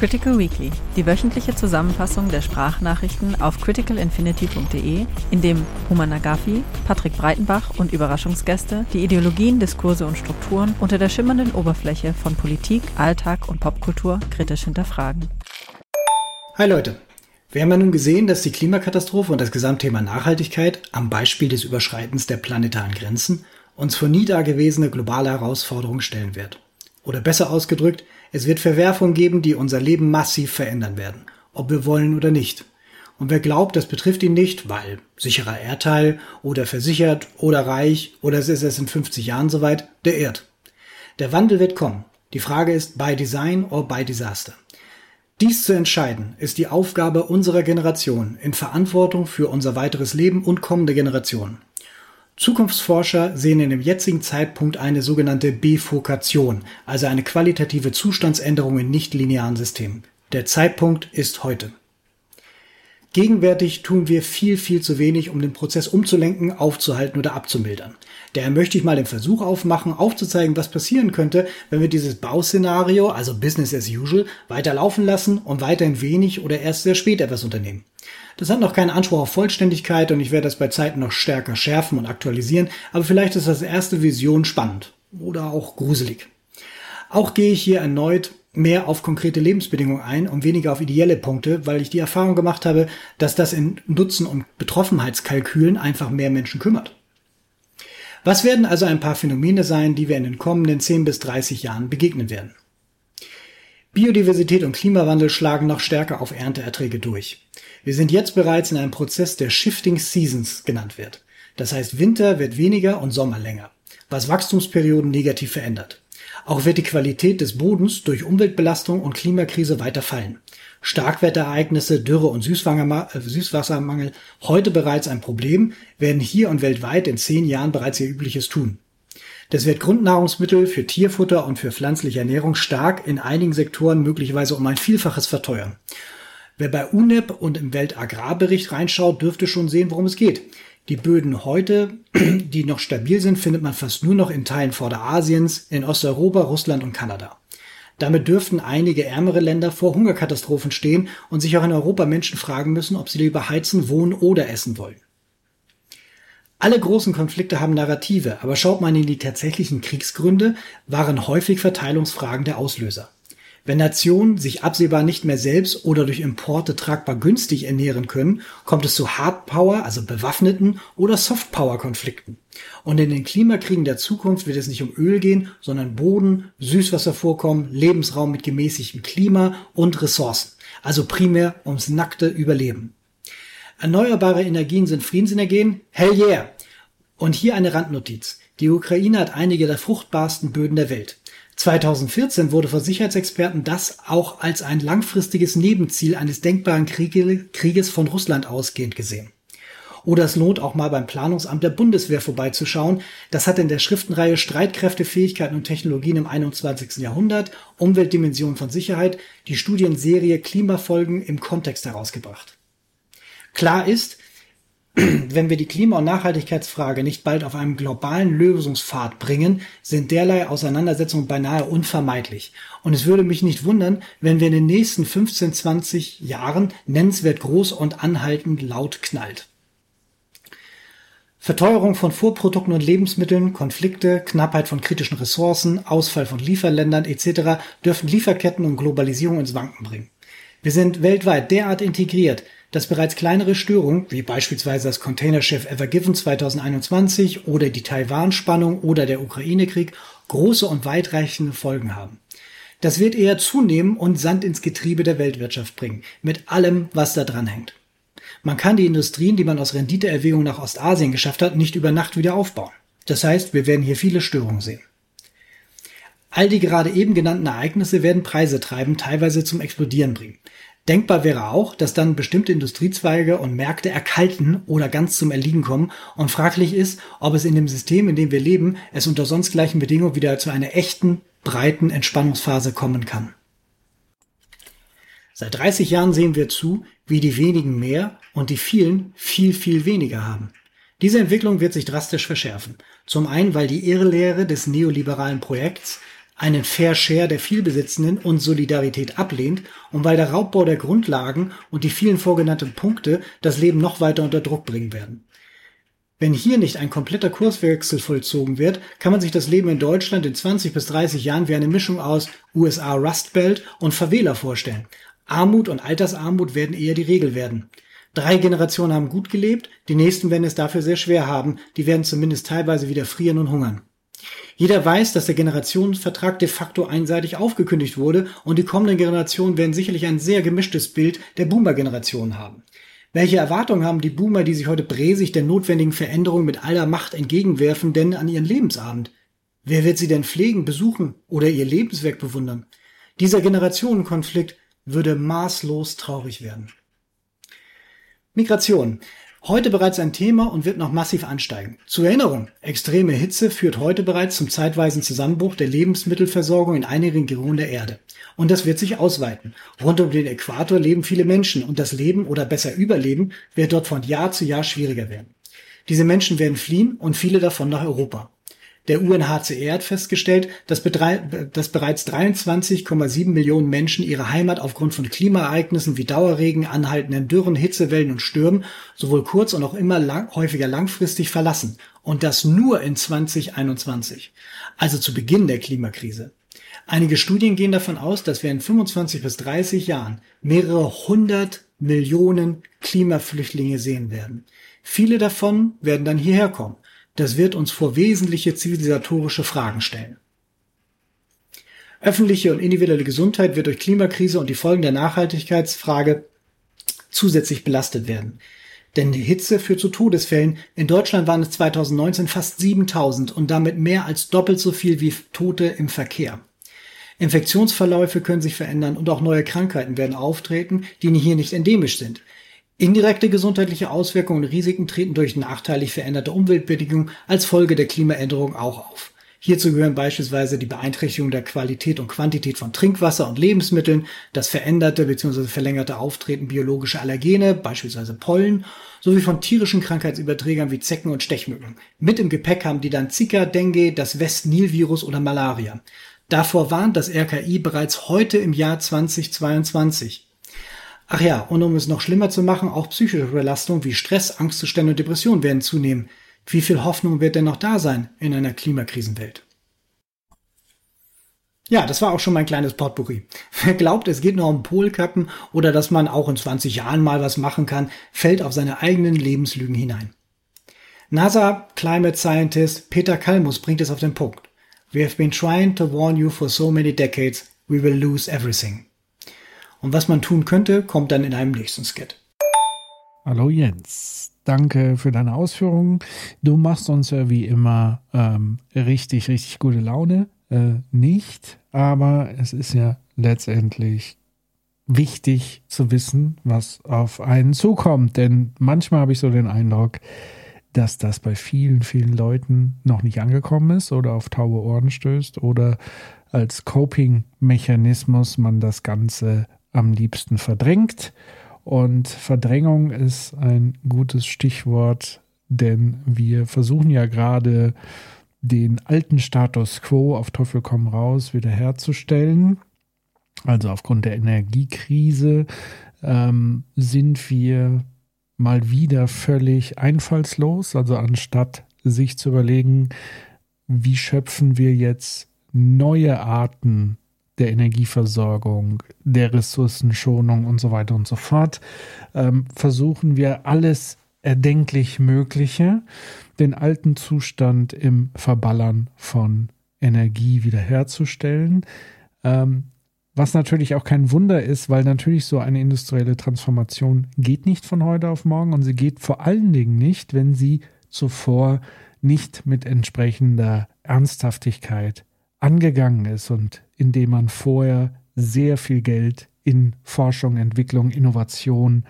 Critical Weekly, die wöchentliche Zusammenfassung der Sprachnachrichten auf criticalinfinity.de, in dem Human Nagafi, Patrick Breitenbach und Überraschungsgäste die Ideologien, Diskurse und Strukturen unter der schimmernden Oberfläche von Politik, Alltag und Popkultur kritisch hinterfragen. Hi Leute, wir haben ja nun gesehen, dass die Klimakatastrophe und das Gesamtthema Nachhaltigkeit am Beispiel des Überschreitens der planetaren Grenzen uns vor nie dagewesene globale Herausforderungen stellen wird. Oder besser ausgedrückt, es wird Verwerfungen geben, die unser Leben massiv verändern werden, ob wir wollen oder nicht. Und wer glaubt, das betrifft ihn nicht, weil sicherer Erdteil oder versichert oder reich oder es ist erst in 50 Jahren soweit, der irrt. Der Wandel wird kommen. Die Frage ist, by Design or by Disaster. Dies zu entscheiden, ist die Aufgabe unserer Generation in Verantwortung für unser weiteres Leben und kommende Generationen. Zukunftsforscher sehen in dem jetzigen Zeitpunkt eine sogenannte Bifurkation, also eine qualitative Zustandsänderung in nichtlinearen Systemen. Der Zeitpunkt ist heute. Gegenwärtig tun wir viel, viel zu wenig, um den Prozess umzulenken, aufzuhalten oder abzumildern. Daher möchte ich mal den Versuch aufmachen, aufzuzeigen, was passieren könnte, wenn wir dieses Bauszenario, also Business as usual, weiterlaufen lassen und weiterhin wenig oder erst sehr spät etwas unternehmen. Das hat noch keinen Anspruch auf Vollständigkeit und ich werde das bei Zeiten noch stärker schärfen und aktualisieren, aber vielleicht ist das erste Vision spannend oder auch gruselig. Auch gehe ich hier erneut mehr auf konkrete Lebensbedingungen ein und weniger auf ideelle Punkte, weil ich die Erfahrung gemacht habe, dass das in Nutzen- und Betroffenheitskalkülen einfach mehr Menschen kümmert. Was werden also ein paar Phänomene sein, die wir in den kommenden 10 bis 30 Jahren begegnen werden? Biodiversität und Klimawandel schlagen noch stärker auf Ernteerträge durch. Wir sind jetzt bereits in einem Prozess, der Shifting Seasons genannt wird. Das heißt, Winter wird weniger und Sommer länger, was Wachstumsperioden negativ verändert. Auch wird die Qualität des Bodens durch Umweltbelastung und Klimakrise weiter fallen. Starkwetterereignisse, Dürre und äh, Süßwassermangel, heute bereits ein Problem, werden hier und weltweit in zehn Jahren bereits ihr Übliches tun. Das wird Grundnahrungsmittel für Tierfutter und für pflanzliche Ernährung stark in einigen Sektoren möglicherweise um ein Vielfaches verteuern. Wer bei UNEP und im Weltagrarbericht reinschaut, dürfte schon sehen, worum es geht. Die Böden heute, die noch stabil sind, findet man fast nur noch in Teilen Vorderasiens, in Osteuropa, Russland und Kanada. Damit dürften einige ärmere Länder vor Hungerkatastrophen stehen und sich auch in Europa Menschen fragen müssen, ob sie lieber heizen, wohnen oder essen wollen. Alle großen Konflikte haben Narrative, aber schaut man in die tatsächlichen Kriegsgründe, waren häufig Verteilungsfragen der Auslöser. Wenn Nationen sich absehbar nicht mehr selbst oder durch Importe tragbar günstig ernähren können, kommt es zu Hardpower, also bewaffneten oder Softpower-Konflikten. Und in den Klimakriegen der Zukunft wird es nicht um Öl gehen, sondern Boden, Süßwasservorkommen, Lebensraum mit gemäßigtem Klima und Ressourcen. Also primär ums nackte Überleben. Erneuerbare Energien sind Friedensenergien? Hell yeah! Und hier eine Randnotiz. Die Ukraine hat einige der fruchtbarsten Böden der Welt. 2014 wurde von Sicherheitsexperten das auch als ein langfristiges Nebenziel eines denkbaren Krieges von Russland ausgehend gesehen. Oder es lohnt auch mal beim Planungsamt der Bundeswehr vorbeizuschauen. Das hat in der Schriftenreihe Streitkräfte, Fähigkeiten und Technologien im 21. Jahrhundert, Umweltdimensionen von Sicherheit, die Studienserie Klimafolgen im Kontext herausgebracht. Klar ist, wenn wir die Klima- und Nachhaltigkeitsfrage nicht bald auf einem globalen Lösungspfad bringen, sind derlei Auseinandersetzungen beinahe unvermeidlich. Und es würde mich nicht wundern, wenn wir in den nächsten 15, 20 Jahren nennenswert groß und anhaltend laut knallt. Verteuerung von Vorprodukten und Lebensmitteln, Konflikte, Knappheit von kritischen Ressourcen, Ausfall von Lieferländern etc. dürfen Lieferketten und Globalisierung ins Wanken bringen. Wir sind weltweit derart integriert, dass bereits kleinere Störungen, wie beispielsweise das Containerschiff Ever Given 2021 oder die Taiwan-Spannung oder der Ukraine-Krieg, große und weitreichende Folgen haben. Das wird eher zunehmen und Sand ins Getriebe der Weltwirtschaft bringen, mit allem, was da dran hängt. Man kann die Industrien, die man aus Renditeerwägung nach Ostasien geschafft hat, nicht über Nacht wieder aufbauen. Das heißt, wir werden hier viele Störungen sehen. All die gerade eben genannten Ereignisse werden Preise treiben, teilweise zum Explodieren bringen. Denkbar wäre auch, dass dann bestimmte Industriezweige und Märkte erkalten oder ganz zum Erliegen kommen und fraglich ist, ob es in dem System, in dem wir leben, es unter sonst gleichen Bedingungen wieder zu einer echten, breiten Entspannungsphase kommen kann. Seit 30 Jahren sehen wir zu, wie die wenigen mehr und die vielen viel, viel weniger haben. Diese Entwicklung wird sich drastisch verschärfen. Zum einen, weil die Irrlehre des neoliberalen Projekts einen Fair Share der Vielbesitzenden und Solidarität ablehnt und weil der Raubbau der Grundlagen und die vielen vorgenannten Punkte das Leben noch weiter unter Druck bringen werden. Wenn hier nicht ein kompletter Kurswechsel vollzogen wird, kann man sich das Leben in Deutschland in 20 bis 30 Jahren wie eine Mischung aus USA Rust Belt und Favela vorstellen. Armut und Altersarmut werden eher die Regel werden. Drei Generationen haben gut gelebt, die nächsten werden es dafür sehr schwer haben, die werden zumindest teilweise wieder frieren und hungern. Jeder weiß, dass der Generationenvertrag de facto einseitig aufgekündigt wurde und die kommenden Generationen werden sicherlich ein sehr gemischtes Bild der Boomer-Generation haben. Welche Erwartungen haben die Boomer, die sich heute bräsig der notwendigen Veränderung mit aller Macht entgegenwerfen, denn an ihren Lebensabend? Wer wird sie denn pflegen, besuchen oder ihr Lebenswerk bewundern? Dieser Generationenkonflikt würde maßlos traurig werden. Migration. Heute bereits ein Thema und wird noch massiv ansteigen. Zur Erinnerung, extreme Hitze führt heute bereits zum zeitweisen Zusammenbruch der Lebensmittelversorgung in einigen Regionen der Erde. Und das wird sich ausweiten. Rund um den Äquator leben viele Menschen und das Leben oder besser Überleben wird dort von Jahr zu Jahr schwieriger werden. Diese Menschen werden fliehen und viele davon nach Europa. Der UNHCR hat festgestellt, dass, dass bereits 23,7 Millionen Menschen ihre Heimat aufgrund von Klimaereignissen wie Dauerregen, anhaltenden Dürren, Hitzewellen und Stürmen sowohl kurz- und auch immer lang, häufiger langfristig verlassen. Und das nur in 2021. Also zu Beginn der Klimakrise. Einige Studien gehen davon aus, dass wir in 25 bis 30 Jahren mehrere hundert Millionen Klimaflüchtlinge sehen werden. Viele davon werden dann hierher kommen. Das wird uns vor wesentliche zivilisatorische Fragen stellen. Öffentliche und individuelle Gesundheit wird durch Klimakrise und die Folgen der Nachhaltigkeitsfrage zusätzlich belastet werden. Denn die Hitze führt zu Todesfällen. In Deutschland waren es 2019 fast 7000 und damit mehr als doppelt so viel wie Tote im Verkehr. Infektionsverläufe können sich verändern und auch neue Krankheiten werden auftreten, die hier nicht endemisch sind. Indirekte gesundheitliche Auswirkungen und Risiken treten durch nachteilig veränderte Umweltbedingungen als Folge der Klimaänderung auch auf. Hierzu gehören beispielsweise die Beeinträchtigung der Qualität und Quantität von Trinkwasser und Lebensmitteln, das veränderte bzw. verlängerte Auftreten biologischer Allergene, beispielsweise Pollen, sowie von tierischen Krankheitsüberträgern wie Zecken und Stechmücken. Mit im Gepäck haben die dann Zika, Dengue, das West-Nil-Virus oder Malaria. Davor warnt das RKI bereits heute im Jahr 2022. Ach ja, und um es noch schlimmer zu machen, auch psychische Belastungen wie Stress, Angstzustände und Depressionen werden zunehmen. Wie viel Hoffnung wird denn noch da sein in einer Klimakrisenwelt? Ja, das war auch schon mein kleines Potpourri. Wer glaubt, es geht nur um Polkappen oder dass man auch in 20 Jahren mal was machen kann, fällt auf seine eigenen Lebenslügen hinein. NASA Climate Scientist Peter Kalmus bringt es auf den Punkt. We have been trying to warn you for so many decades, we will lose everything. Und was man tun könnte, kommt dann in einem nächsten Skit. Hallo Jens, danke für deine Ausführungen. Du machst uns ja wie immer ähm, richtig, richtig gute Laune. Äh, nicht, aber es ist ja letztendlich wichtig zu wissen, was auf einen zukommt. Denn manchmal habe ich so den Eindruck, dass das bei vielen, vielen Leuten noch nicht angekommen ist oder auf taube Ohren stößt oder als Coping-Mechanismus man das Ganze am liebsten verdrängt. Und Verdrängung ist ein gutes Stichwort, denn wir versuchen ja gerade den alten Status quo auf Teufel komm raus wiederherzustellen. Also aufgrund der Energiekrise ähm, sind wir mal wieder völlig einfallslos. Also anstatt sich zu überlegen, wie schöpfen wir jetzt neue Arten der Energieversorgung, der Ressourcenschonung und so weiter und so fort, ähm, versuchen wir alles erdenklich Mögliche, den alten Zustand im Verballern von Energie wiederherzustellen. Ähm, was natürlich auch kein Wunder ist, weil natürlich so eine industrielle Transformation geht nicht von heute auf morgen und sie geht vor allen Dingen nicht, wenn sie zuvor nicht mit entsprechender Ernsthaftigkeit angegangen ist und indem man vorher sehr viel Geld in Forschung, Entwicklung, Innovation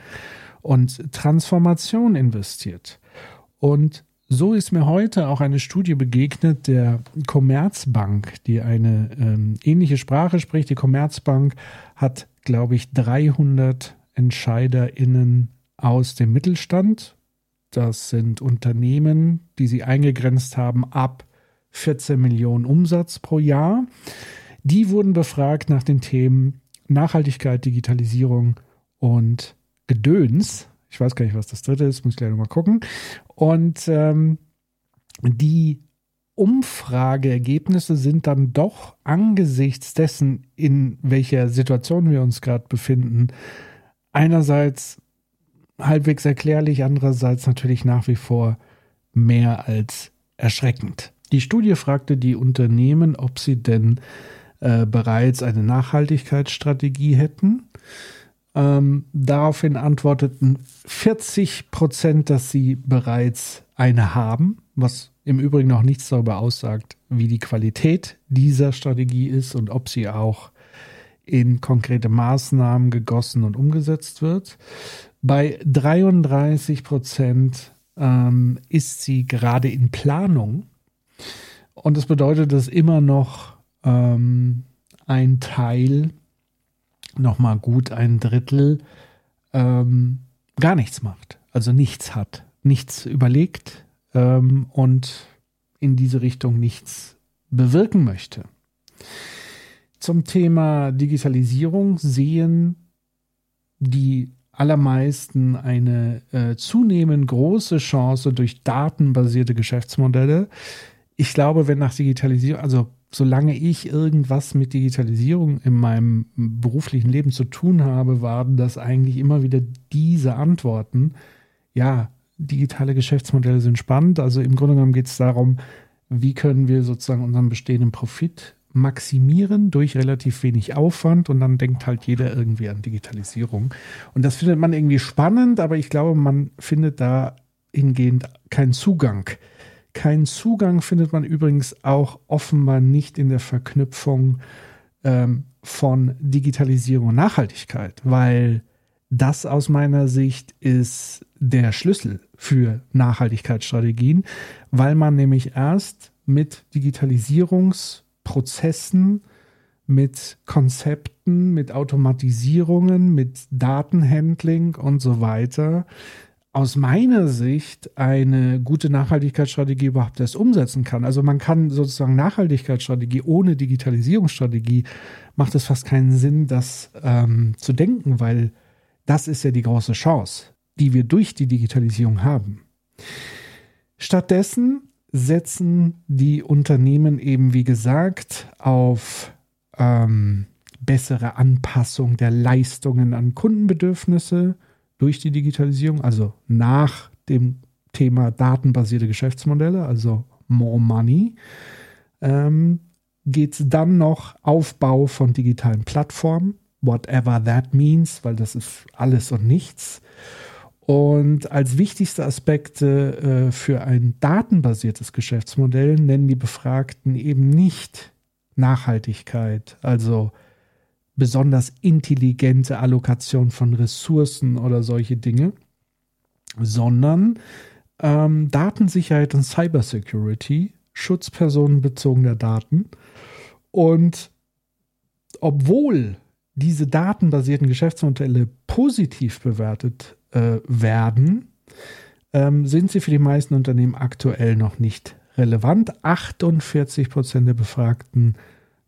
und Transformation investiert. Und so ist mir heute auch eine Studie begegnet der Commerzbank, die eine ähm, ähnliche Sprache spricht. Die Commerzbank hat, glaube ich, 300 EntscheiderInnen aus dem Mittelstand. Das sind Unternehmen, die sie eingegrenzt haben ab 14 Millionen Umsatz pro Jahr. Die wurden befragt nach den Themen Nachhaltigkeit, Digitalisierung und Gedöns. Ich weiß gar nicht, was das dritte ist, muss ich gleich nochmal gucken. Und ähm, die Umfrageergebnisse sind dann doch angesichts dessen, in welcher Situation wir uns gerade befinden, einerseits halbwegs erklärlich, andererseits natürlich nach wie vor mehr als erschreckend. Die Studie fragte die Unternehmen, ob sie denn äh, bereits eine Nachhaltigkeitsstrategie hätten. Ähm, daraufhin antworteten 40 Prozent, dass sie bereits eine haben, was im Übrigen noch nichts darüber aussagt, wie die Qualität dieser Strategie ist und ob sie auch in konkrete Maßnahmen gegossen und umgesetzt wird. Bei 33 Prozent ähm, ist sie gerade in Planung. Und das bedeutet, dass immer noch ähm, ein Teil nochmal gut ein Drittel ähm, gar nichts macht, also nichts hat, nichts überlegt ähm, und in diese Richtung nichts bewirken möchte. Zum Thema Digitalisierung sehen die allermeisten eine äh, zunehmend große Chance durch datenbasierte Geschäftsmodelle. Ich glaube, wenn nach Digitalisierung, also solange ich irgendwas mit Digitalisierung in meinem beruflichen Leben zu tun habe, waren das eigentlich immer wieder diese Antworten. Ja, digitale Geschäftsmodelle sind spannend. Also im Grunde genommen geht es darum, wie können wir sozusagen unseren bestehenden Profit maximieren durch relativ wenig Aufwand und dann denkt halt jeder irgendwie an Digitalisierung. Und das findet man irgendwie spannend, aber ich glaube, man findet da hingehend keinen Zugang keinen Zugang findet man übrigens auch offenbar nicht in der Verknüpfung ähm, von Digitalisierung und Nachhaltigkeit, weil das aus meiner Sicht ist der Schlüssel für Nachhaltigkeitsstrategien, weil man nämlich erst mit Digitalisierungsprozessen, mit Konzepten, mit Automatisierungen, mit Datenhandling und so weiter aus meiner Sicht eine gute Nachhaltigkeitsstrategie überhaupt erst umsetzen kann. Also man kann sozusagen Nachhaltigkeitsstrategie ohne Digitalisierungsstrategie macht es fast keinen Sinn, das ähm, zu denken, weil das ist ja die große Chance, die wir durch die Digitalisierung haben. Stattdessen setzen die Unternehmen eben, wie gesagt, auf ähm, bessere Anpassung der Leistungen an Kundenbedürfnisse, durch die Digitalisierung, also nach dem Thema datenbasierte Geschäftsmodelle, also more money, ähm, geht es dann noch Aufbau von digitalen Plattformen, whatever that means, weil das ist alles und nichts. Und als wichtigste Aspekte äh, für ein datenbasiertes Geschäftsmodell nennen die Befragten eben nicht Nachhaltigkeit, also besonders intelligente Allokation von Ressourcen oder solche Dinge, sondern ähm, Datensicherheit und Cybersecurity, Schutz personenbezogener Daten. Und obwohl diese datenbasierten Geschäftsmodelle positiv bewertet äh, werden, ähm, sind sie für die meisten Unternehmen aktuell noch nicht relevant. 48 Prozent der Befragten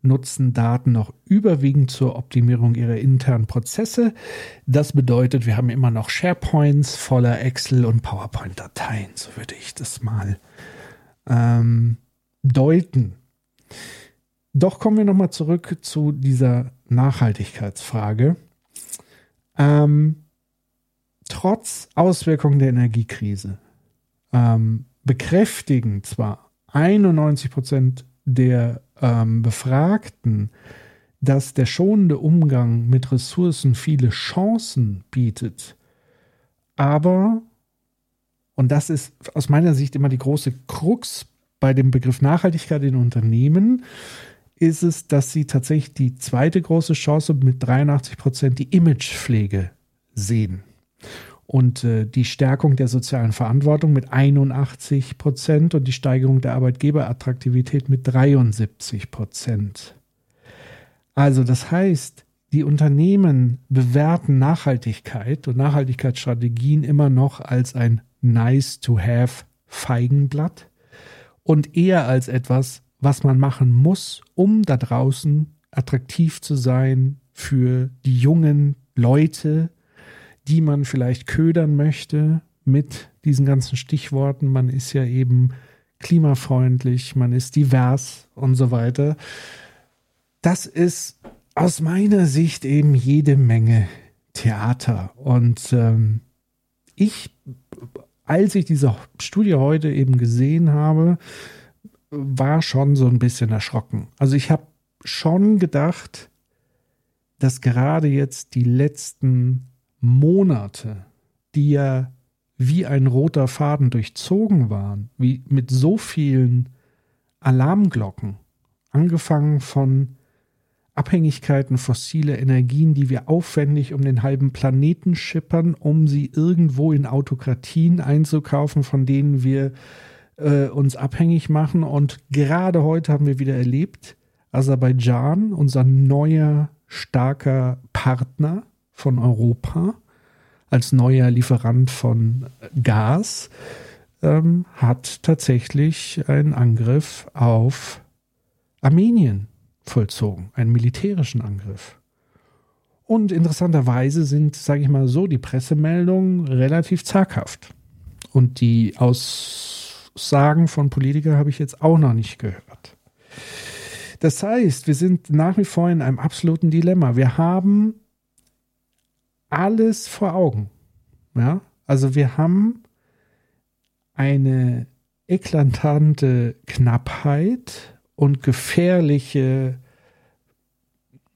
nutzen Daten noch überwiegend zur Optimierung ihrer internen Prozesse. Das bedeutet, wir haben immer noch SharePoints voller Excel und PowerPoint-Dateien, so würde ich das mal ähm, deuten. Doch kommen wir nochmal zurück zu dieser Nachhaltigkeitsfrage. Ähm, trotz Auswirkungen der Energiekrise ähm, bekräftigen zwar 91 Prozent der ähm, Befragten, dass der schonende Umgang mit Ressourcen viele Chancen bietet, aber, und das ist aus meiner Sicht immer die große Krux bei dem Begriff Nachhaltigkeit in Unternehmen, ist es, dass sie tatsächlich die zweite große Chance mit 83 Prozent die Imagepflege sehen. Und äh, die Stärkung der sozialen Verantwortung mit 81 Prozent und die Steigerung der Arbeitgeberattraktivität mit 73 Prozent. Also das heißt, die Unternehmen bewerten Nachhaltigkeit und Nachhaltigkeitsstrategien immer noch als ein nice-to-have Feigenblatt und eher als etwas, was man machen muss, um da draußen attraktiv zu sein für die jungen Leute, die man vielleicht ködern möchte mit diesen ganzen Stichworten. Man ist ja eben klimafreundlich, man ist divers und so weiter. Das ist aus meiner Sicht eben jede Menge Theater. Und ähm, ich, als ich diese Studie heute eben gesehen habe, war schon so ein bisschen erschrocken. Also ich habe schon gedacht, dass gerade jetzt die letzten Monate, die ja wie ein roter Faden durchzogen waren, wie mit so vielen Alarmglocken, angefangen von Abhängigkeiten fossiler Energien, die wir aufwendig um den halben Planeten schippern, um sie irgendwo in Autokratien einzukaufen, von denen wir äh, uns abhängig machen. Und gerade heute haben wir wieder erlebt, Aserbaidschan, unser neuer starker Partner von Europa, als neuer Lieferant von Gas, ähm, hat tatsächlich einen Angriff auf Armenien vollzogen, einen militärischen Angriff. Und interessanterweise sind, sage ich mal so, die Pressemeldungen relativ zaghaft. Und die Aussagen von Politikern habe ich jetzt auch noch nicht gehört. Das heißt, wir sind nach wie vor in einem absoluten Dilemma. Wir haben alles vor Augen. Ja? Also wir haben eine eklatante Knappheit und gefährliche,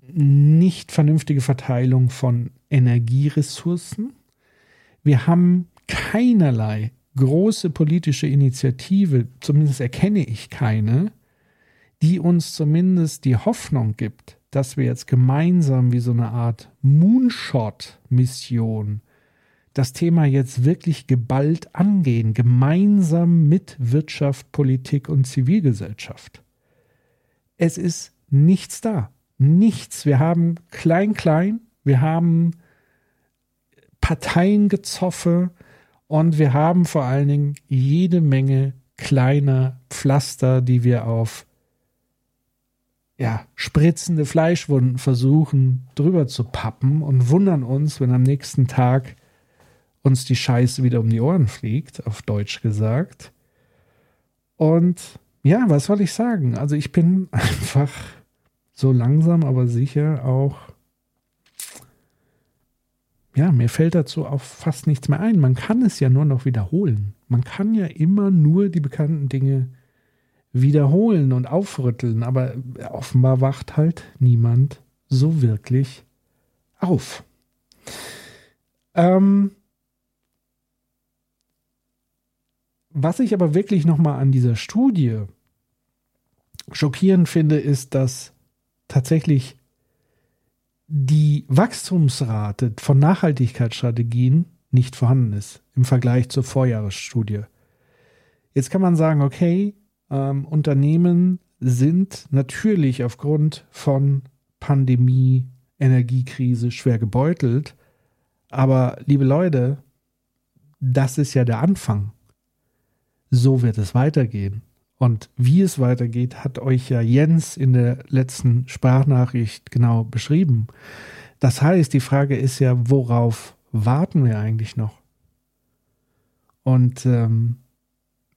nicht vernünftige Verteilung von Energieressourcen. Wir haben keinerlei große politische Initiative, zumindest erkenne ich keine, die uns zumindest die Hoffnung gibt, dass wir jetzt gemeinsam wie so eine Art Moonshot-Mission das Thema jetzt wirklich geballt angehen, gemeinsam mit Wirtschaft, Politik und Zivilgesellschaft. Es ist nichts da. Nichts. Wir haben klein, klein. Wir haben Parteiengezoffe und wir haben vor allen Dingen jede Menge kleiner Pflaster, die wir auf ja, spritzende Fleischwunden versuchen drüber zu pappen und wundern uns, wenn am nächsten Tag uns die Scheiße wieder um die Ohren fliegt, auf Deutsch gesagt. Und ja, was soll ich sagen? Also ich bin einfach so langsam, aber sicher auch. Ja, mir fällt dazu auch fast nichts mehr ein. Man kann es ja nur noch wiederholen. Man kann ja immer nur die bekannten Dinge wiederholen und aufrütteln, aber offenbar wacht halt niemand so wirklich auf. Ähm, was ich aber wirklich nochmal an dieser Studie schockierend finde, ist, dass tatsächlich die Wachstumsrate von Nachhaltigkeitsstrategien nicht vorhanden ist im Vergleich zur Vorjahresstudie. Jetzt kann man sagen, okay, ähm, Unternehmen sind natürlich aufgrund von Pandemie, Energiekrise schwer gebeutelt. Aber liebe Leute, das ist ja der Anfang. So wird es weitergehen. Und wie es weitergeht, hat euch ja Jens in der letzten Sprachnachricht genau beschrieben. Das heißt, die Frage ist ja, worauf warten wir eigentlich noch? Und ähm,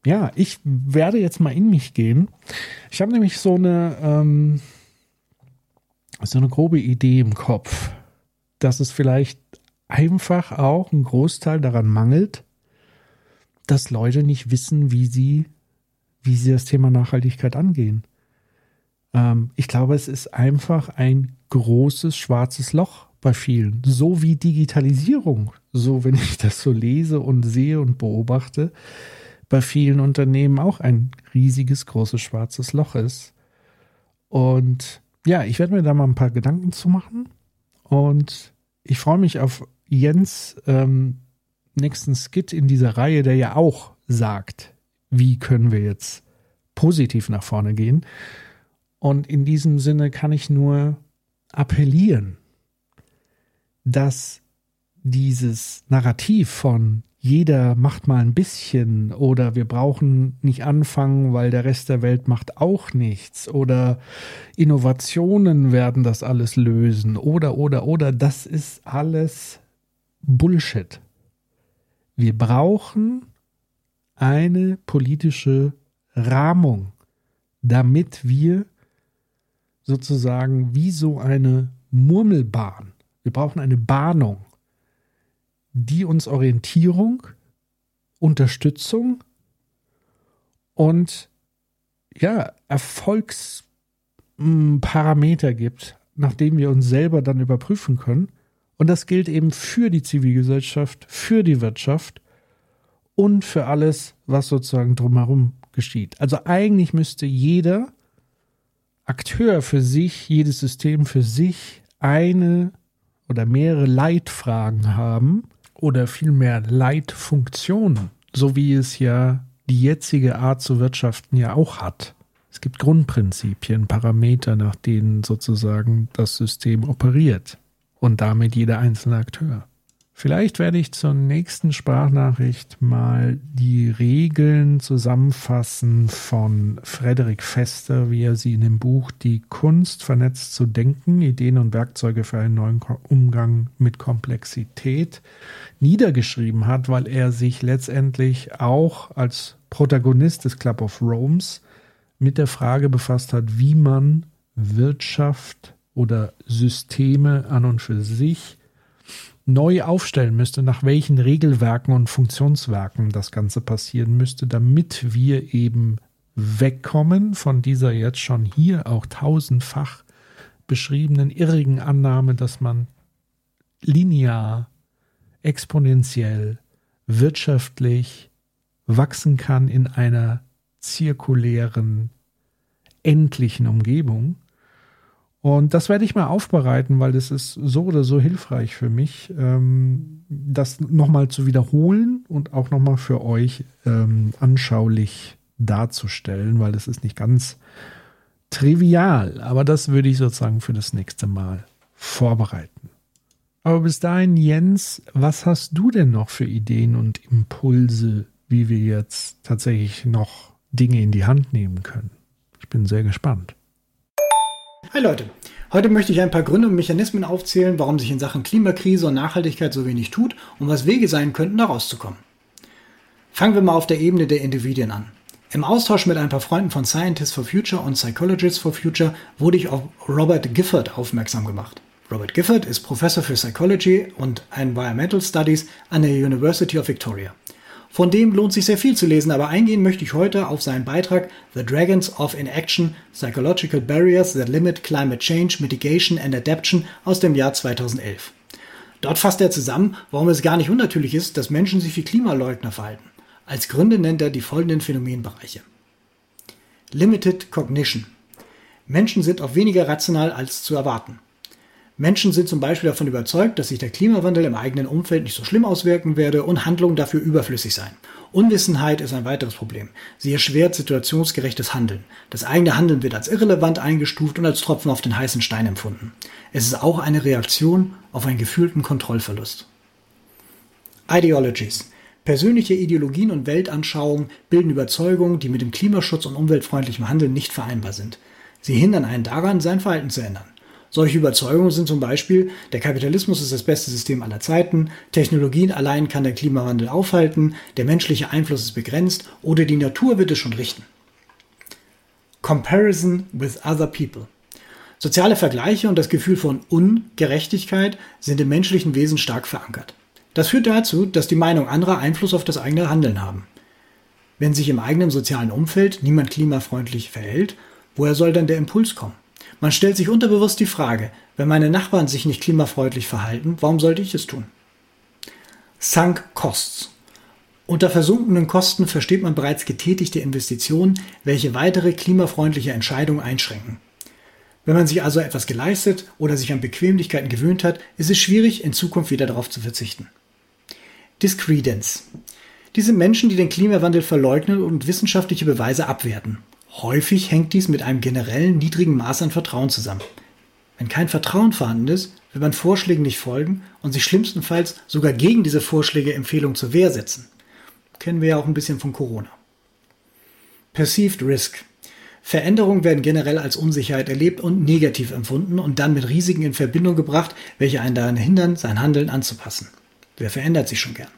ja, ich werde jetzt mal in mich gehen. Ich habe nämlich so eine, ähm, so eine grobe Idee im Kopf, dass es vielleicht einfach auch ein Großteil daran mangelt, dass Leute nicht wissen, wie sie wie sie das Thema Nachhaltigkeit angehen. Ähm, ich glaube, es ist einfach ein großes schwarzes Loch bei vielen. So wie Digitalisierung, so wenn ich das so lese und sehe und beobachte, bei vielen Unternehmen auch ein riesiges, großes schwarzes Loch ist. Und ja, ich werde mir da mal ein paar Gedanken zu machen. Und ich freue mich auf Jens ähm, nächsten Skit in dieser Reihe, der ja auch sagt, wie können wir jetzt positiv nach vorne gehen. Und in diesem Sinne kann ich nur appellieren, dass dieses Narrativ von jeder macht mal ein bisschen oder wir brauchen nicht anfangen, weil der Rest der Welt macht auch nichts oder Innovationen werden das alles lösen oder oder oder das ist alles Bullshit. Wir brauchen eine politische Rahmung, damit wir sozusagen wie so eine Murmelbahn, wir brauchen eine Bahnung, die uns Orientierung, Unterstützung und ja, Erfolgsparameter gibt, nachdem wir uns selber dann überprüfen können. Und das gilt eben für die Zivilgesellschaft, für die Wirtschaft und für alles, was sozusagen drumherum geschieht. Also eigentlich müsste jeder Akteur für sich, jedes System für sich eine oder mehrere Leitfragen haben, oder vielmehr Leitfunktionen, so wie es ja die jetzige Art zu wirtschaften ja auch hat. Es gibt Grundprinzipien, Parameter, nach denen sozusagen das System operiert und damit jeder einzelne Akteur. Vielleicht werde ich zur nächsten Sprachnachricht mal die Regeln zusammenfassen von Frederik Fester, wie er sie in dem Buch Die Kunst vernetzt zu denken, Ideen und Werkzeuge für einen neuen Umgang mit Komplexität niedergeschrieben hat, weil er sich letztendlich auch als Protagonist des Club of Rome's mit der Frage befasst hat, wie man Wirtschaft oder Systeme an und für sich neu aufstellen müsste, nach welchen Regelwerken und Funktionswerken das Ganze passieren müsste, damit wir eben wegkommen von dieser jetzt schon hier auch tausendfach beschriebenen irrigen Annahme, dass man linear, exponentiell, wirtschaftlich wachsen kann in einer zirkulären, endlichen Umgebung, und das werde ich mal aufbereiten, weil das ist so oder so hilfreich für mich, ähm, das nochmal zu wiederholen und auch nochmal für euch ähm, anschaulich darzustellen, weil das ist nicht ganz trivial. Aber das würde ich sozusagen für das nächste Mal vorbereiten. Aber bis dahin, Jens, was hast du denn noch für Ideen und Impulse, wie wir jetzt tatsächlich noch Dinge in die Hand nehmen können? Ich bin sehr gespannt. Hi Leute, heute möchte ich ein paar Gründe und Mechanismen aufzählen, warum sich in Sachen Klimakrise und Nachhaltigkeit so wenig tut und was Wege sein könnten, da rauszukommen. Fangen wir mal auf der Ebene der Individuen an. Im Austausch mit ein paar Freunden von Scientists for Future und Psychologists for Future wurde ich auf Robert Gifford aufmerksam gemacht. Robert Gifford ist Professor für Psychology und Environmental Studies an der University of Victoria. Von dem lohnt sich sehr viel zu lesen, aber eingehen möchte ich heute auf seinen Beitrag The Dragons of Inaction Psychological Barriers that Limit Climate Change Mitigation and Adaption aus dem Jahr 2011. Dort fasst er zusammen, warum es gar nicht unnatürlich ist, dass Menschen sich wie Klimaleugner verhalten. Als Gründe nennt er die folgenden Phänomenbereiche. Limited Cognition. Menschen sind oft weniger rational als zu erwarten. Menschen sind zum Beispiel davon überzeugt, dass sich der Klimawandel im eigenen Umfeld nicht so schlimm auswirken werde und Handlungen dafür überflüssig seien. Unwissenheit ist ein weiteres Problem. Sie erschwert situationsgerechtes Handeln. Das eigene Handeln wird als irrelevant eingestuft und als Tropfen auf den heißen Stein empfunden. Es ist auch eine Reaktion auf einen gefühlten Kontrollverlust. Ideologies. Persönliche Ideologien und Weltanschauungen bilden Überzeugungen, die mit dem Klimaschutz und umweltfreundlichem Handeln nicht vereinbar sind. Sie hindern einen daran, sein Verhalten zu ändern. Solche Überzeugungen sind zum Beispiel, der Kapitalismus ist das beste System aller Zeiten, Technologien allein kann der Klimawandel aufhalten, der menschliche Einfluss ist begrenzt oder die Natur wird es schon richten. Comparison with other people. Soziale Vergleiche und das Gefühl von Ungerechtigkeit sind im menschlichen Wesen stark verankert. Das führt dazu, dass die Meinung anderer Einfluss auf das eigene Handeln haben. Wenn sich im eigenen sozialen Umfeld niemand klimafreundlich verhält, woher soll dann der Impuls kommen? Man stellt sich unterbewusst die Frage, wenn meine Nachbarn sich nicht klimafreundlich verhalten, warum sollte ich es tun? Sunk Costs. Unter versunkenen Kosten versteht man bereits getätigte Investitionen, welche weitere klimafreundliche Entscheidungen einschränken. Wenn man sich also etwas geleistet oder sich an Bequemlichkeiten gewöhnt hat, ist es schwierig, in Zukunft wieder darauf zu verzichten. Discredence. Die sind Menschen, die den Klimawandel verleugnen und wissenschaftliche Beweise abwerten. Häufig hängt dies mit einem generellen niedrigen Maß an Vertrauen zusammen. Wenn kein Vertrauen vorhanden ist, will man Vorschlägen nicht folgen und sich schlimmstenfalls sogar gegen diese Vorschläge Empfehlungen zur Wehr setzen. Kennen wir ja auch ein bisschen von Corona. Perceived Risk. Veränderungen werden generell als Unsicherheit erlebt und negativ empfunden und dann mit Risiken in Verbindung gebracht, welche einen daran hindern, sein Handeln anzupassen. Wer verändert sich schon gern?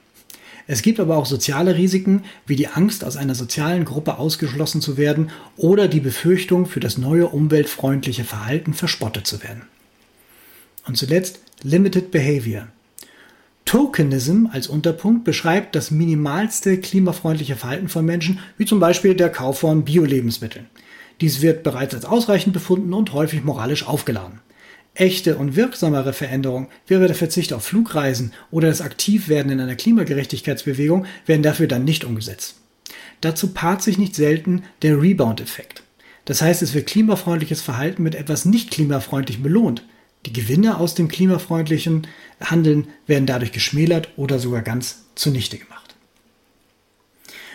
Es gibt aber auch soziale Risiken, wie die Angst, aus einer sozialen Gruppe ausgeschlossen zu werden oder die Befürchtung, für das neue umweltfreundliche Verhalten verspottet zu werden. Und zuletzt Limited Behavior. Tokenism als Unterpunkt beschreibt das minimalste klimafreundliche Verhalten von Menschen, wie zum Beispiel der Kauf von Bio-Lebensmitteln. Dies wird bereits als ausreichend befunden und häufig moralisch aufgeladen. Echte und wirksamere Veränderungen, wie der Verzicht auf Flugreisen oder das Aktivwerden in einer Klimagerechtigkeitsbewegung, werden dafür dann nicht umgesetzt. Dazu paart sich nicht selten der Rebound-Effekt. Das heißt, es wird klimafreundliches Verhalten mit etwas nicht klimafreundlich belohnt. Die Gewinne aus dem klimafreundlichen Handeln werden dadurch geschmälert oder sogar ganz zunichte gemacht.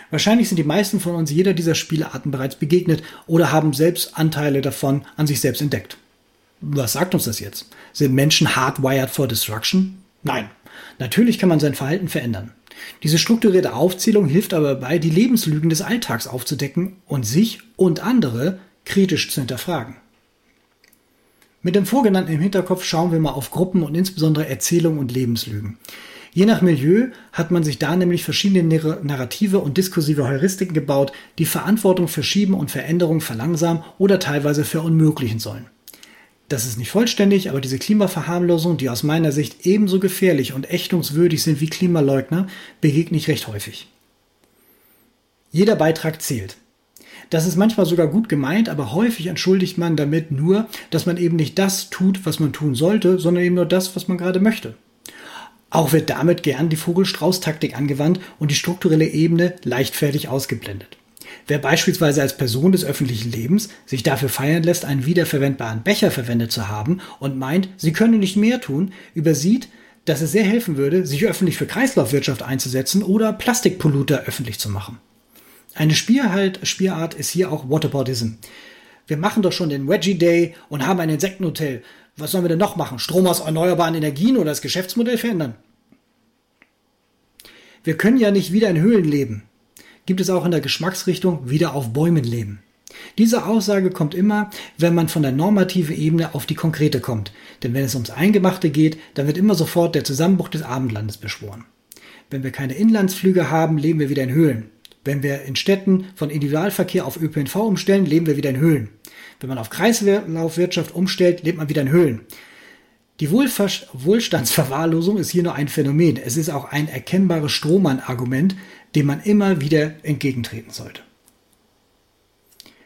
Wahrscheinlich sind die meisten von uns jeder dieser Spielarten bereits begegnet oder haben selbst Anteile davon an sich selbst entdeckt. Was sagt uns das jetzt? Sind Menschen hardwired for destruction? Nein. Natürlich kann man sein Verhalten verändern. Diese strukturierte Aufzählung hilft aber dabei, die Lebenslügen des Alltags aufzudecken und sich und andere kritisch zu hinterfragen. Mit dem Vorgenannten im Hinterkopf schauen wir mal auf Gruppen und insbesondere Erzählungen und Lebenslügen. Je nach Milieu hat man sich da nämlich verschiedene narrative und diskursive Heuristiken gebaut, die Verantwortung verschieben und Veränderungen verlangsamen oder teilweise verunmöglichen sollen. Das ist nicht vollständig, aber diese Klimaverharmlosung, die aus meiner Sicht ebenso gefährlich und ächtungswürdig sind wie Klimaleugner, begegne ich recht häufig. Jeder Beitrag zählt. Das ist manchmal sogar gut gemeint, aber häufig entschuldigt man damit nur, dass man eben nicht das tut, was man tun sollte, sondern eben nur das, was man gerade möchte. Auch wird damit gern die Vogelstrauß-Taktik angewandt und die strukturelle Ebene leichtfertig ausgeblendet. Wer beispielsweise als Person des öffentlichen Lebens sich dafür feiern lässt, einen wiederverwendbaren Becher verwendet zu haben und meint, sie könne nicht mehr tun, übersieht, dass es sehr helfen würde, sich öffentlich für Kreislaufwirtschaft einzusetzen oder Plastikpolluter öffentlich zu machen. Eine Spielhalt, Spielart ist hier auch Whataboutism. Wir machen doch schon den Wedgie Day und haben ein Insektenhotel. Was sollen wir denn noch machen? Strom aus erneuerbaren Energien oder das Geschäftsmodell verändern? Wir können ja nicht wieder in Höhlen leben gibt es auch in der Geschmacksrichtung wieder auf Bäumen leben. Diese Aussage kommt immer, wenn man von der normativen Ebene auf die konkrete kommt. Denn wenn es ums Eingemachte geht, dann wird immer sofort der Zusammenbruch des Abendlandes beschworen. Wenn wir keine Inlandsflüge haben, leben wir wieder in Höhlen. Wenn wir in Städten von Individualverkehr auf ÖPNV umstellen, leben wir wieder in Höhlen. Wenn man auf Kreislaufwirtschaft umstellt, lebt man wieder in Höhlen. Die Wohlstandsverwahrlosung ist hier nur ein Phänomen. Es ist auch ein erkennbares Strohmann-Argument, dem man immer wieder entgegentreten sollte.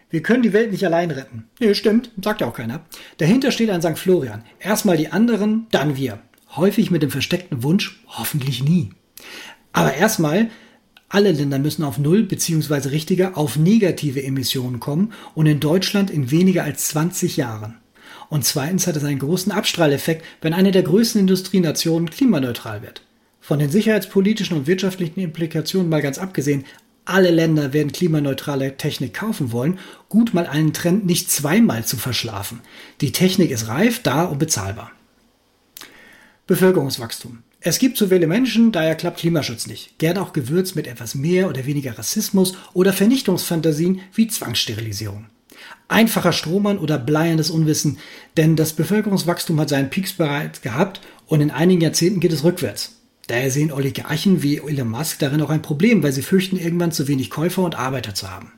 Wir können die Welt nicht allein retten. Nee, stimmt, sagt ja auch keiner. Dahinter steht ein St. Florian. Erstmal die anderen, dann wir. Häufig mit dem versteckten Wunsch, hoffentlich nie. Aber erstmal, alle Länder müssen auf Null bzw. richtiger auf negative Emissionen kommen und in Deutschland in weniger als 20 Jahren. Und zweitens hat es einen großen Abstrahleffekt, wenn eine der größten Industrienationen klimaneutral wird. Von den sicherheitspolitischen und wirtschaftlichen Implikationen mal ganz abgesehen, alle Länder werden klimaneutrale Technik kaufen wollen, gut mal einen Trend nicht zweimal zu verschlafen. Die Technik ist reif, da und bezahlbar. Bevölkerungswachstum. Es gibt zu viele Menschen, daher klappt Klimaschutz nicht. Gern auch gewürzt mit etwas mehr oder weniger Rassismus oder Vernichtungsfantasien wie Zwangssterilisierung. Einfacher Strohmann oder bleierndes Unwissen, denn das Bevölkerungswachstum hat seinen Peaks bereits gehabt und in einigen Jahrzehnten geht es rückwärts. Daher sehen Oligarchen wie Elon Musk darin auch ein Problem, weil sie fürchten, irgendwann zu wenig Käufer und Arbeiter zu haben.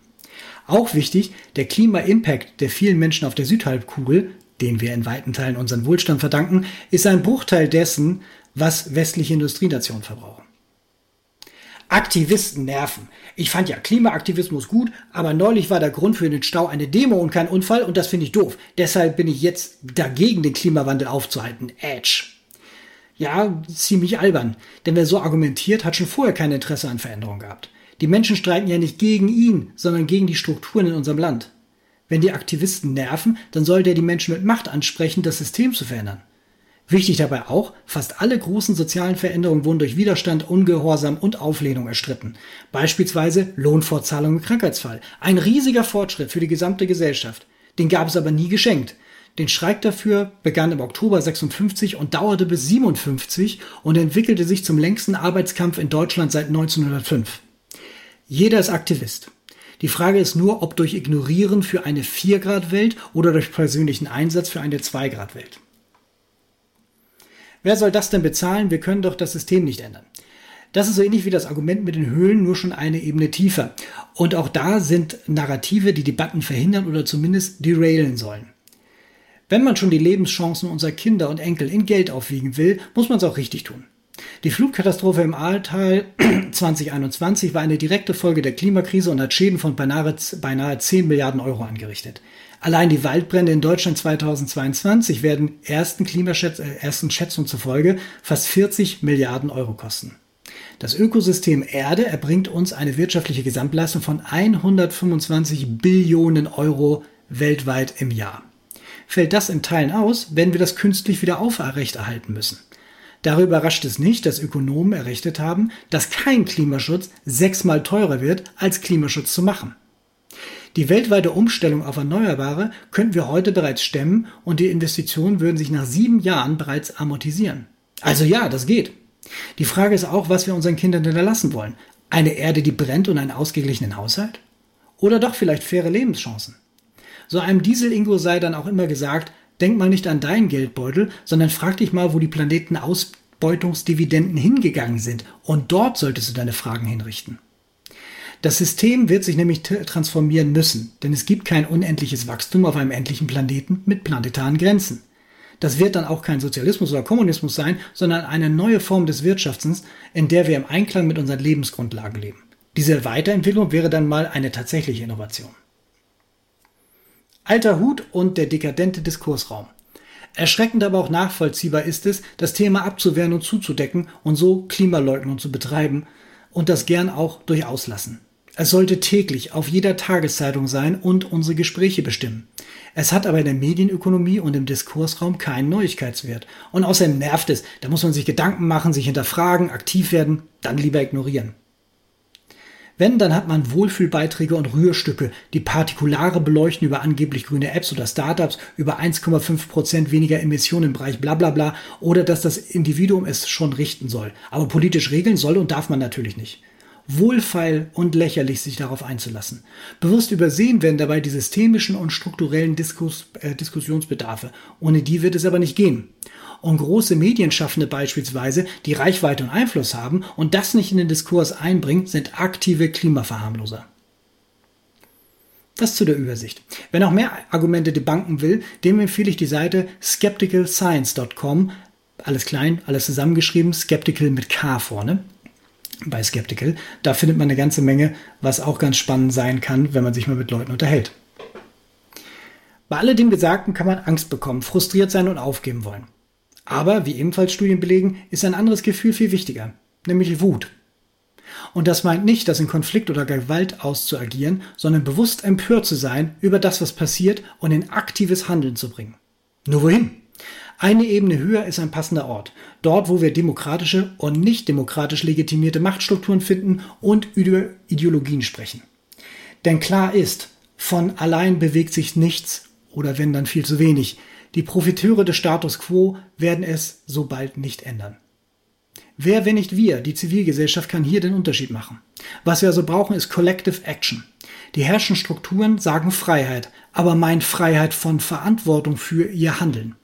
Auch wichtig, der Klima-Impact der vielen Menschen auf der Südhalbkugel, den wir in weiten Teilen unseren Wohlstand verdanken, ist ein Bruchteil dessen, was westliche Industrienationen verbrauchen. Aktivisten nerven. Ich fand ja Klimaaktivismus gut, aber neulich war der Grund für den Stau eine Demo und kein Unfall und das finde ich doof. Deshalb bin ich jetzt dagegen, den Klimawandel aufzuhalten. Edge ja, ziemlich albern. Denn wer so argumentiert, hat schon vorher kein Interesse an Veränderung gehabt. Die Menschen streiten ja nicht gegen ihn, sondern gegen die Strukturen in unserem Land. Wenn die Aktivisten nerven, dann soll der die Menschen mit Macht ansprechen, das System zu verändern. Wichtig dabei auch, fast alle großen sozialen Veränderungen wurden durch Widerstand, Ungehorsam und Auflehnung erstritten. Beispielsweise Lohnfortzahlung im Krankheitsfall. Ein riesiger Fortschritt für die gesamte Gesellschaft. Den gab es aber nie geschenkt. Den Streik dafür begann im Oktober 56 und dauerte bis 57 und entwickelte sich zum längsten Arbeitskampf in Deutschland seit 1905. Jeder ist Aktivist. Die Frage ist nur, ob durch Ignorieren für eine 4-Grad-Welt oder durch persönlichen Einsatz für eine 2-Grad-Welt. Wer soll das denn bezahlen? Wir können doch das System nicht ändern. Das ist so ähnlich wie das Argument mit den Höhlen, nur schon eine Ebene tiefer. Und auch da sind Narrative, die Debatten verhindern oder zumindest derailen sollen. Wenn man schon die Lebenschancen unserer Kinder und Enkel in Geld aufwiegen will, muss man es auch richtig tun. Die Flutkatastrophe im Ahrtal 2021 war eine direkte Folge der Klimakrise und hat Schäden von beinahe, beinahe 10 Milliarden Euro angerichtet. Allein die Waldbrände in Deutschland 2022 werden ersten, Klimaschätz äh, ersten Schätzungen zufolge fast 40 Milliarden Euro kosten. Das Ökosystem Erde erbringt uns eine wirtschaftliche Gesamtleistung von 125 Billionen Euro weltweit im Jahr. Fällt das in Teilen aus, werden wir das künstlich wieder aufrechterhalten müssen. Darüber überrascht es nicht, dass Ökonomen errechnet haben, dass kein Klimaschutz sechsmal teurer wird, als Klimaschutz zu machen. Die weltweite Umstellung auf Erneuerbare könnten wir heute bereits stemmen und die Investitionen würden sich nach sieben Jahren bereits amortisieren. Also ja, das geht. Die Frage ist auch, was wir unseren Kindern hinterlassen wollen. Eine Erde, die brennt und einen ausgeglichenen Haushalt? Oder doch vielleicht faire Lebenschancen? So einem Diesel-Ingo sei dann auch immer gesagt, denk mal nicht an deinen Geldbeutel, sondern frag dich mal, wo die Planetenausbeutungsdividenden hingegangen sind. Und dort solltest du deine Fragen hinrichten. Das System wird sich nämlich transformieren müssen, denn es gibt kein unendliches Wachstum auf einem endlichen Planeten mit planetaren Grenzen. Das wird dann auch kein Sozialismus oder Kommunismus sein, sondern eine neue Form des Wirtschaftens, in der wir im Einklang mit unseren Lebensgrundlagen leben. Diese Weiterentwicklung wäre dann mal eine tatsächliche Innovation. Alter Hut und der dekadente Diskursraum. Erschreckend aber auch nachvollziehbar ist es, das Thema abzuwehren und zuzudecken und so Klimaleugnung zu betreiben und das gern auch durch Auslassen. Es sollte täglich auf jeder Tageszeitung sein und unsere Gespräche bestimmen. Es hat aber in der Medienökonomie und im Diskursraum keinen Neuigkeitswert. Und außerdem nervt es. Da muss man sich Gedanken machen, sich hinterfragen, aktiv werden, dann lieber ignorieren. Wenn, dann hat man Wohlfühlbeiträge und Rührstücke, die Partikulare beleuchten über angeblich grüne Apps oder Startups, über 1,5 Prozent weniger Emissionen im Bereich bla bla bla oder dass das Individuum es schon richten soll. Aber politisch regeln soll und darf man natürlich nicht wohlfeil und lächerlich, sich darauf einzulassen. Bewusst übersehen werden dabei die systemischen und strukturellen Diskus, äh, Diskussionsbedarfe. Ohne die wird es aber nicht gehen. Und große Medienschaffende beispielsweise, die Reichweite und Einfluss haben und das nicht in den Diskurs einbringen, sind aktive Klimaverharmloser. Das zu der Übersicht. Wer noch mehr Argumente debunken will, dem empfehle ich die Seite skepticalscience.com. Alles klein, alles zusammengeschrieben, skeptical mit K vorne bei Skeptical. Da findet man eine ganze Menge, was auch ganz spannend sein kann, wenn man sich mal mit Leuten unterhält. Bei alledem Gesagten kann man Angst bekommen, frustriert sein und aufgeben wollen. Aber, wie ebenfalls Studien belegen, ist ein anderes Gefühl viel wichtiger, nämlich Wut. Und das meint nicht, das in Konflikt oder Gewalt auszuagieren, sondern bewusst empört zu sein über das, was passiert und in aktives Handeln zu bringen. Nur wohin? Eine Ebene höher ist ein passender Ort. Dort, wo wir demokratische und nicht demokratisch legitimierte Machtstrukturen finden und über Ideologien sprechen. Denn klar ist, von allein bewegt sich nichts oder wenn dann viel zu wenig. Die Profiteure des Status quo werden es so bald nicht ändern. Wer, wenn nicht wir, die Zivilgesellschaft, kann hier den Unterschied machen? Was wir also brauchen, ist Collective Action. Die herrschenden Strukturen sagen Freiheit, aber meint Freiheit von Verantwortung für ihr Handeln.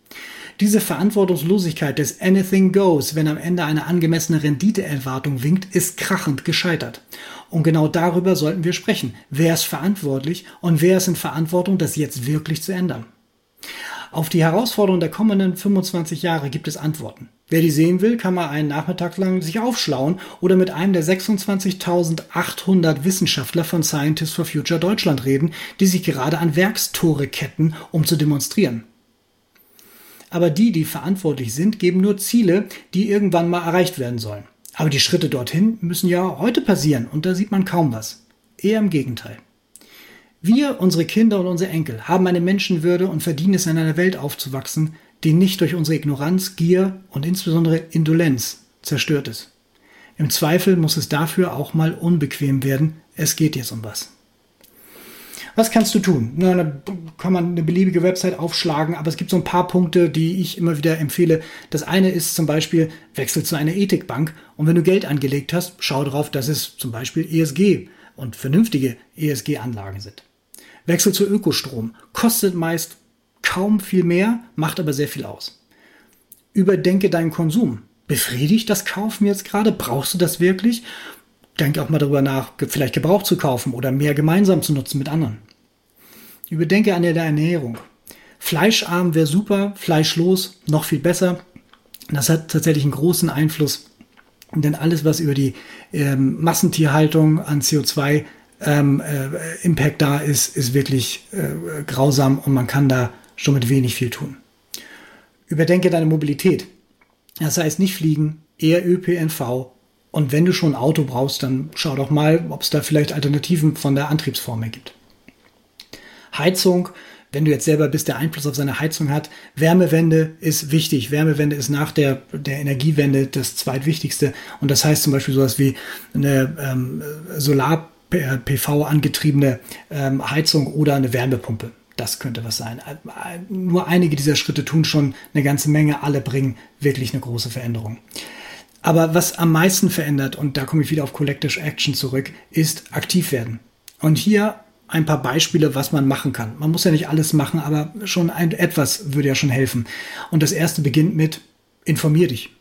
Diese Verantwortungslosigkeit des Anything Goes, wenn am Ende eine angemessene Renditeerwartung winkt, ist krachend gescheitert. Und genau darüber sollten wir sprechen. Wer ist verantwortlich und wer ist in Verantwortung, das jetzt wirklich zu ändern? Auf die Herausforderungen der kommenden 25 Jahre gibt es Antworten. Wer die sehen will, kann mal einen Nachmittag lang sich aufschlauen oder mit einem der 26.800 Wissenschaftler von Scientists for Future Deutschland reden, die sich gerade an Werkstore ketten, um zu demonstrieren aber die, die verantwortlich sind, geben nur Ziele, die irgendwann mal erreicht werden sollen. Aber die Schritte dorthin müssen ja heute passieren und da sieht man kaum was. Eher im Gegenteil. Wir, unsere Kinder und unsere Enkel haben eine Menschenwürde und verdienen es, in einer Welt aufzuwachsen, die nicht durch unsere Ignoranz, Gier und insbesondere Indolenz zerstört ist. Im Zweifel muss es dafür auch mal unbequem werden. Es geht jetzt um was. Was kannst du tun? Na, da kann man eine beliebige Website aufschlagen, aber es gibt so ein paar Punkte, die ich immer wieder empfehle. Das eine ist zum Beispiel, wechsel zu einer Ethikbank und wenn du Geld angelegt hast, schau darauf, dass es zum Beispiel ESG und vernünftige ESG-Anlagen sind. Wechsel zu Ökostrom. Kostet meist kaum viel mehr, macht aber sehr viel aus. Überdenke deinen Konsum. Befriedigt das Kaufen jetzt gerade? Brauchst du das wirklich? Denk auch mal darüber nach, vielleicht Gebrauch zu kaufen oder mehr gemeinsam zu nutzen mit anderen. Überdenke an der Ernährung. Fleischarm wäre super, fleischlos noch viel besser. Das hat tatsächlich einen großen Einfluss, denn alles, was über die ähm, Massentierhaltung an CO2 ähm, äh, Impact da ist, ist wirklich äh, grausam und man kann da schon mit wenig viel tun. Überdenke deine Mobilität. Das heißt nicht fliegen, eher ÖPNV. Und wenn du schon ein Auto brauchst, dann schau doch mal, ob es da vielleicht Alternativen von der Antriebsform her gibt. Heizung, wenn du jetzt selber bist, der Einfluss auf seine Heizung hat. Wärmewende ist wichtig. Wärmewende ist nach der, der Energiewende das zweitwichtigste. Und das heißt zum Beispiel sowas wie eine ähm, Solar-PV angetriebene ähm, Heizung oder eine Wärmepumpe. Das könnte was sein. Nur einige dieser Schritte tun schon eine ganze Menge. Alle bringen wirklich eine große Veränderung. Aber was am meisten verändert, und da komme ich wieder auf Collective Action zurück, ist aktiv werden. Und hier ein paar Beispiele, was man machen kann. Man muss ja nicht alles machen, aber schon ein, etwas würde ja schon helfen. Und das erste beginnt mit informier dich.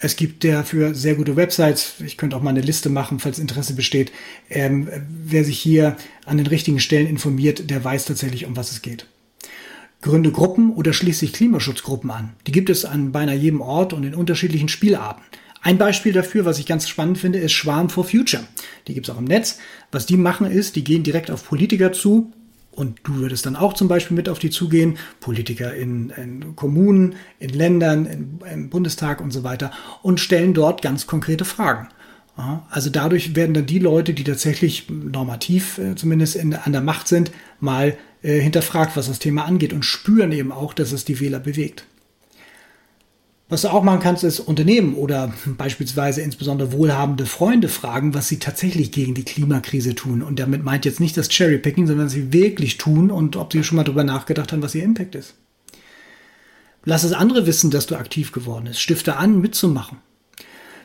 Es gibt dafür sehr gute Websites. Ich könnte auch mal eine Liste machen, falls Interesse besteht. Ähm, wer sich hier an den richtigen Stellen informiert, der weiß tatsächlich, um was es geht. Gründe Gruppen oder schließlich Klimaschutzgruppen an. Die gibt es an beinahe jedem Ort und in unterschiedlichen Spielarten. Ein Beispiel dafür, was ich ganz spannend finde, ist Schwarm for Future. Die gibt es auch im Netz. Was die machen ist, die gehen direkt auf Politiker zu und du würdest dann auch zum Beispiel mit auf die zugehen, Politiker in, in Kommunen, in Ländern, in, im Bundestag und so weiter und stellen dort ganz konkrete Fragen. Also dadurch werden dann die Leute, die tatsächlich normativ äh, zumindest in, an der Macht sind, mal äh, hinterfragt, was das Thema angeht und spüren eben auch, dass es die Wähler bewegt. Was du auch machen kannst, ist Unternehmen oder beispielsweise insbesondere wohlhabende Freunde fragen, was sie tatsächlich gegen die Klimakrise tun. Und damit meint jetzt nicht das Cherrypicking, sondern was sie wirklich tun und ob sie schon mal darüber nachgedacht haben, was ihr Impact ist. Lass es andere wissen, dass du aktiv geworden bist. Stifte an, mitzumachen.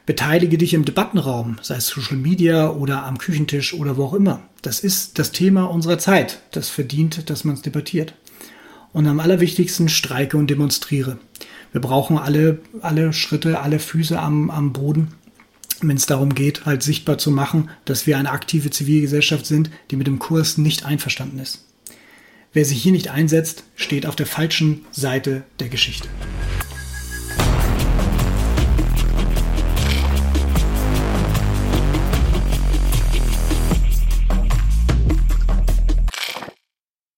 Beteilige dich im Debattenraum, sei es Social Media oder am Küchentisch oder wo auch immer. Das ist das Thema unserer Zeit. Das verdient, dass man es debattiert. Und am allerwichtigsten streike und demonstriere. Wir brauchen alle, alle Schritte, alle Füße am, am Boden, wenn es darum geht, halt sichtbar zu machen, dass wir eine aktive Zivilgesellschaft sind, die mit dem Kurs nicht einverstanden ist. Wer sich hier nicht einsetzt, steht auf der falschen Seite der Geschichte.